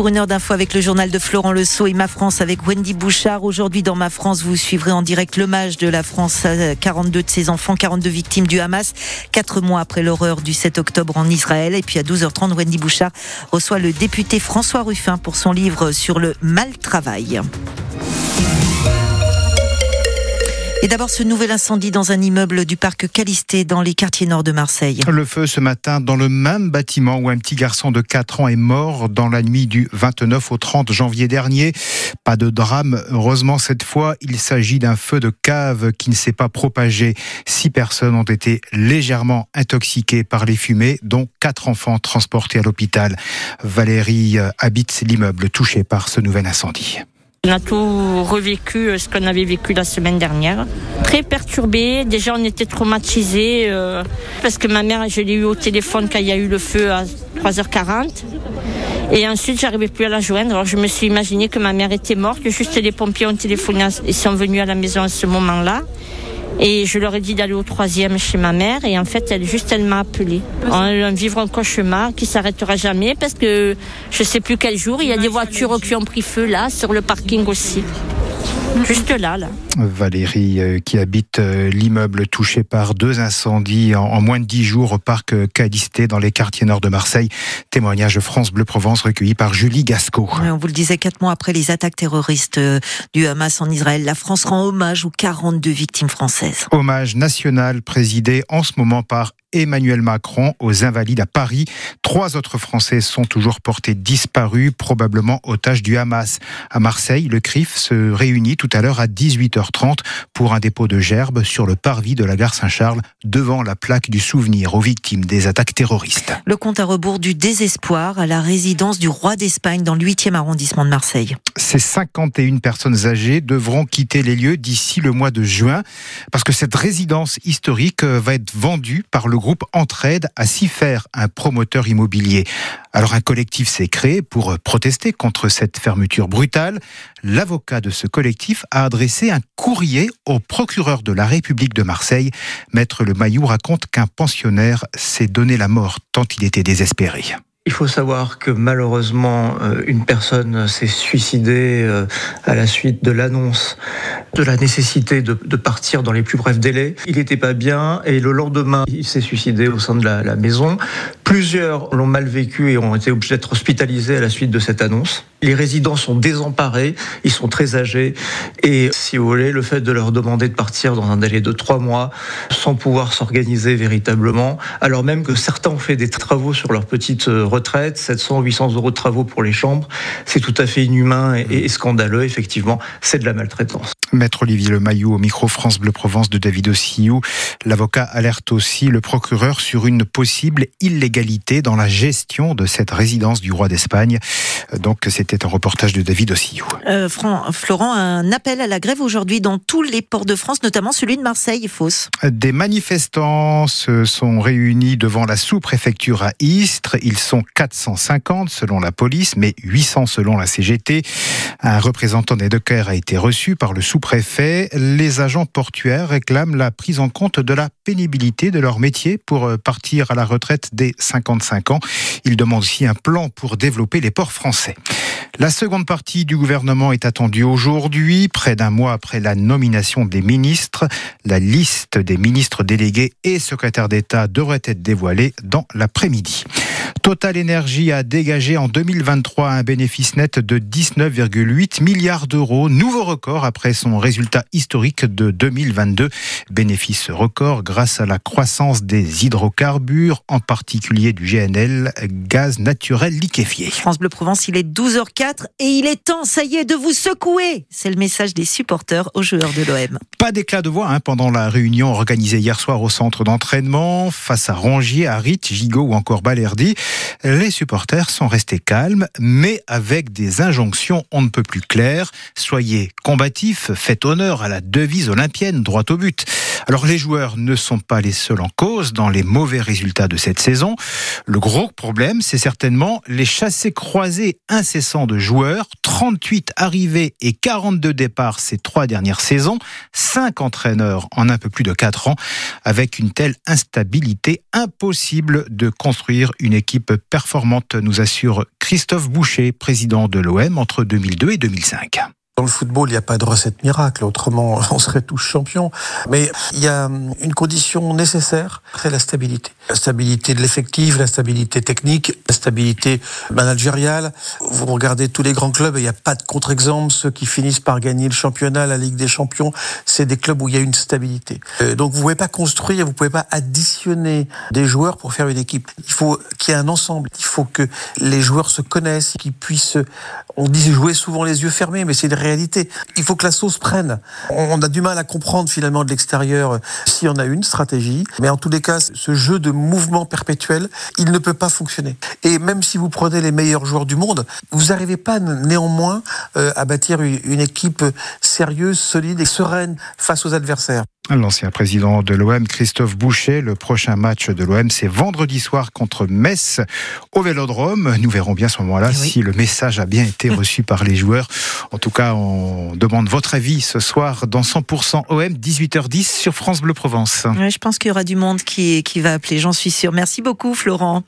pour une heure d'info avec le journal de Florent Le Sceau et Ma France avec Wendy Bouchard. Aujourd'hui, dans Ma France, vous suivrez en direct l'hommage de la France à 42 de ses enfants, 42 victimes du Hamas, quatre mois après l'horreur du 7 octobre en Israël. Et puis à 12h30, Wendy Bouchard reçoit le député François Ruffin pour son livre sur le mal travail. Et d'abord, ce nouvel incendie dans un immeuble du parc Calisté dans les quartiers nord de Marseille. Le feu ce matin dans le même bâtiment où un petit garçon de 4 ans est mort dans la nuit du 29 au 30 janvier dernier. Pas de drame, heureusement cette fois, il s'agit d'un feu de cave qui ne s'est pas propagé. Six personnes ont été légèrement intoxiquées par les fumées, dont quatre enfants transportés à l'hôpital. Valérie habite l'immeuble touché par ce nouvel incendie. On a tout revécu, euh, ce qu'on avait vécu la semaine dernière. Très perturbé. Déjà, on était traumatisés euh, parce que ma mère, je l'ai eu au téléphone quand il y a eu le feu à 3h40. Et ensuite, j'arrivais plus à la joindre. Alors, je me suis imaginé que ma mère était morte. Juste les pompiers ont téléphoné, ils sont venus à la maison à ce moment-là. Et je leur ai dit d'aller au troisième chez ma mère. Et en fait, elle, juste, elle m'a appelé. On vivre un cauchemar qui s'arrêtera jamais parce que je sais plus quel jour. Il y a des voitures qui ont pris feu là, sur le parking aussi. Juste là, là. Valérie, euh, qui habite euh, l'immeuble touché par deux incendies en, moins de dix jours au parc euh, Calisté dans les quartiers nord de Marseille. Témoignage France Bleu Provence recueilli par Julie Gasco. on vous le disait, quatre mois après les attaques terroristes du Hamas en Israël, la France rend hommage aux 42 victimes françaises. Hommage national présidé en ce moment par Emmanuel Macron aux Invalides à Paris. Trois autres Français sont toujours portés disparus, probablement otages du Hamas. À Marseille, le CRIF se réunit tout à l'heure à 18h30 pour un dépôt de gerbes sur le parvis de la gare Saint-Charles devant la plaque du souvenir aux victimes des attaques terroristes. Le compte à rebours du désespoir à la résidence du roi d'Espagne dans le 8e arrondissement de Marseille. Ces 51 personnes âgées devront quitter les lieux d'ici le mois de juin parce que cette résidence historique va être vendue par le groupe Entraide à s'y faire un promoteur immobilier. Alors un collectif s'est créé pour protester contre cette fermeture brutale. L'avocat de ce collectif a adressé un courrier au procureur de la République de Marseille. Maître Le Maillou raconte qu'un pensionnaire s'est donné la mort tant il était désespéré. Il faut savoir que malheureusement, euh, une personne s'est suicidée euh, à la suite de l'annonce de la nécessité de, partir dans les plus brefs délais. Il n'était pas bien et le lendemain, il s'est suicidé au sein de la, maison. Plusieurs l'ont mal vécu et ont été obligés d'être hospitalisés à la suite de cette annonce. Les résidents sont désemparés, ils sont très âgés et si vous voulez, le fait de leur demander de partir dans un délai de trois mois sans pouvoir s'organiser véritablement, alors même que certains ont fait des travaux sur leur petite euh, retraite, 700, 800 euros de travaux pour les chambres, c'est tout à fait inhumain et, scandaleux, effectivement, c'est de la maltraitance. Maître Olivier Le Maillot au micro France Bleu Provence de David Ossiou. L'avocat alerte aussi le procureur sur une possible illégalité dans la gestion de cette résidence du roi d'Espagne. Donc c'était un reportage de David Ossiou. Euh, Florent, un appel à la grève aujourd'hui dans tous les ports de France, notamment celui de Marseille, fausse. Des manifestants se sont réunis devant la sous-préfecture à Istres. Ils sont 450 selon la police, mais 800 selon la CGT. Un représentant des dockers a été reçu par le sous-préfet. Les agents portuaires réclament la prise en compte de la pénibilité de leur métier pour euh, partir à la retraite dès 55 ans. Ils demandent aussi un plan pour développer les ports français. La seconde partie du gouvernement est attendue aujourd'hui, près d'un mois après la nomination des ministres. La liste des ministres délégués et secrétaires d'État devrait être dévoilée dans l'après-midi. Total Energy a dégagé en 2023 un bénéfice net de 19,8 milliards d'euros, nouveau record après son résultat historique de 2022. Bénéfice record grâce à la croissance des hydrocarbures, en particulier du GNL, gaz naturel liquéfié. France Bleu Provence, il est 12h04 et il est temps, ça y est, de vous secouer. C'est le message des supporters aux joueurs de l'OM. Pas d'éclat de voix hein, pendant la réunion organisée hier soir au centre d'entraînement face à Rongier, Harit, Gigot ou encore Balerdi. Les supporters sont restés calmes, mais avec des injonctions on ne peut plus claires. Soyez combatifs, faites honneur à la devise olympienne, droit au but. Alors les joueurs ne sont pas les seuls en cause dans les mauvais résultats de cette saison. Le gros problème, c'est certainement les chassés croisés incessants de joueurs. 38 arrivées et 42 départs ces trois dernières saisons. 5 entraîneurs en un peu plus de 4 ans. Avec une telle instabilité, impossible de construire une équipe performante, nous assure Christophe Boucher, président de l'OM entre 2002 et 2005. Dans le football, il n'y a pas de recette miracle, autrement on serait tous champions. Mais il y a une condition nécessaire, c'est la stabilité. La stabilité de l'effectif, la stabilité technique, la stabilité managériale. Vous regardez tous les grands clubs, il n'y a pas de contre-exemple. Ceux qui finissent par gagner le championnat, la Ligue des Champions, c'est des clubs où il y a une stabilité. Euh, donc vous ne pouvez pas construire, vous ne pouvez pas additionner des joueurs pour faire une équipe. Il faut qu'il y ait un ensemble. Il faut que les joueurs se connaissent, qu'ils puissent, on dit jouer souvent les yeux fermés, mais c'est une réalité. Il faut que la sauce prenne. On a du mal à comprendre finalement de l'extérieur euh, si on a une stratégie, mais en tous les cas, ce jeu de mouvement perpétuel, il ne peut pas fonctionner. Et même si vous prenez les meilleurs joueurs du monde, vous n'arrivez pas néanmoins euh, à bâtir une équipe sérieuse, solide et sereine face aux adversaires. L'ancien président de l'OM, Christophe Boucher. Le prochain match de l'OM, c'est vendredi soir contre Metz au Vélodrome. Nous verrons bien à ce moment-là eh si le message a bien été reçu par les joueurs. En tout cas, on demande votre avis ce soir dans 100% OM, 18h10 sur France Bleu Provence. je pense qu'il y aura du monde qui, qui va appeler, j'en suis sûr. Merci beaucoup, Florent.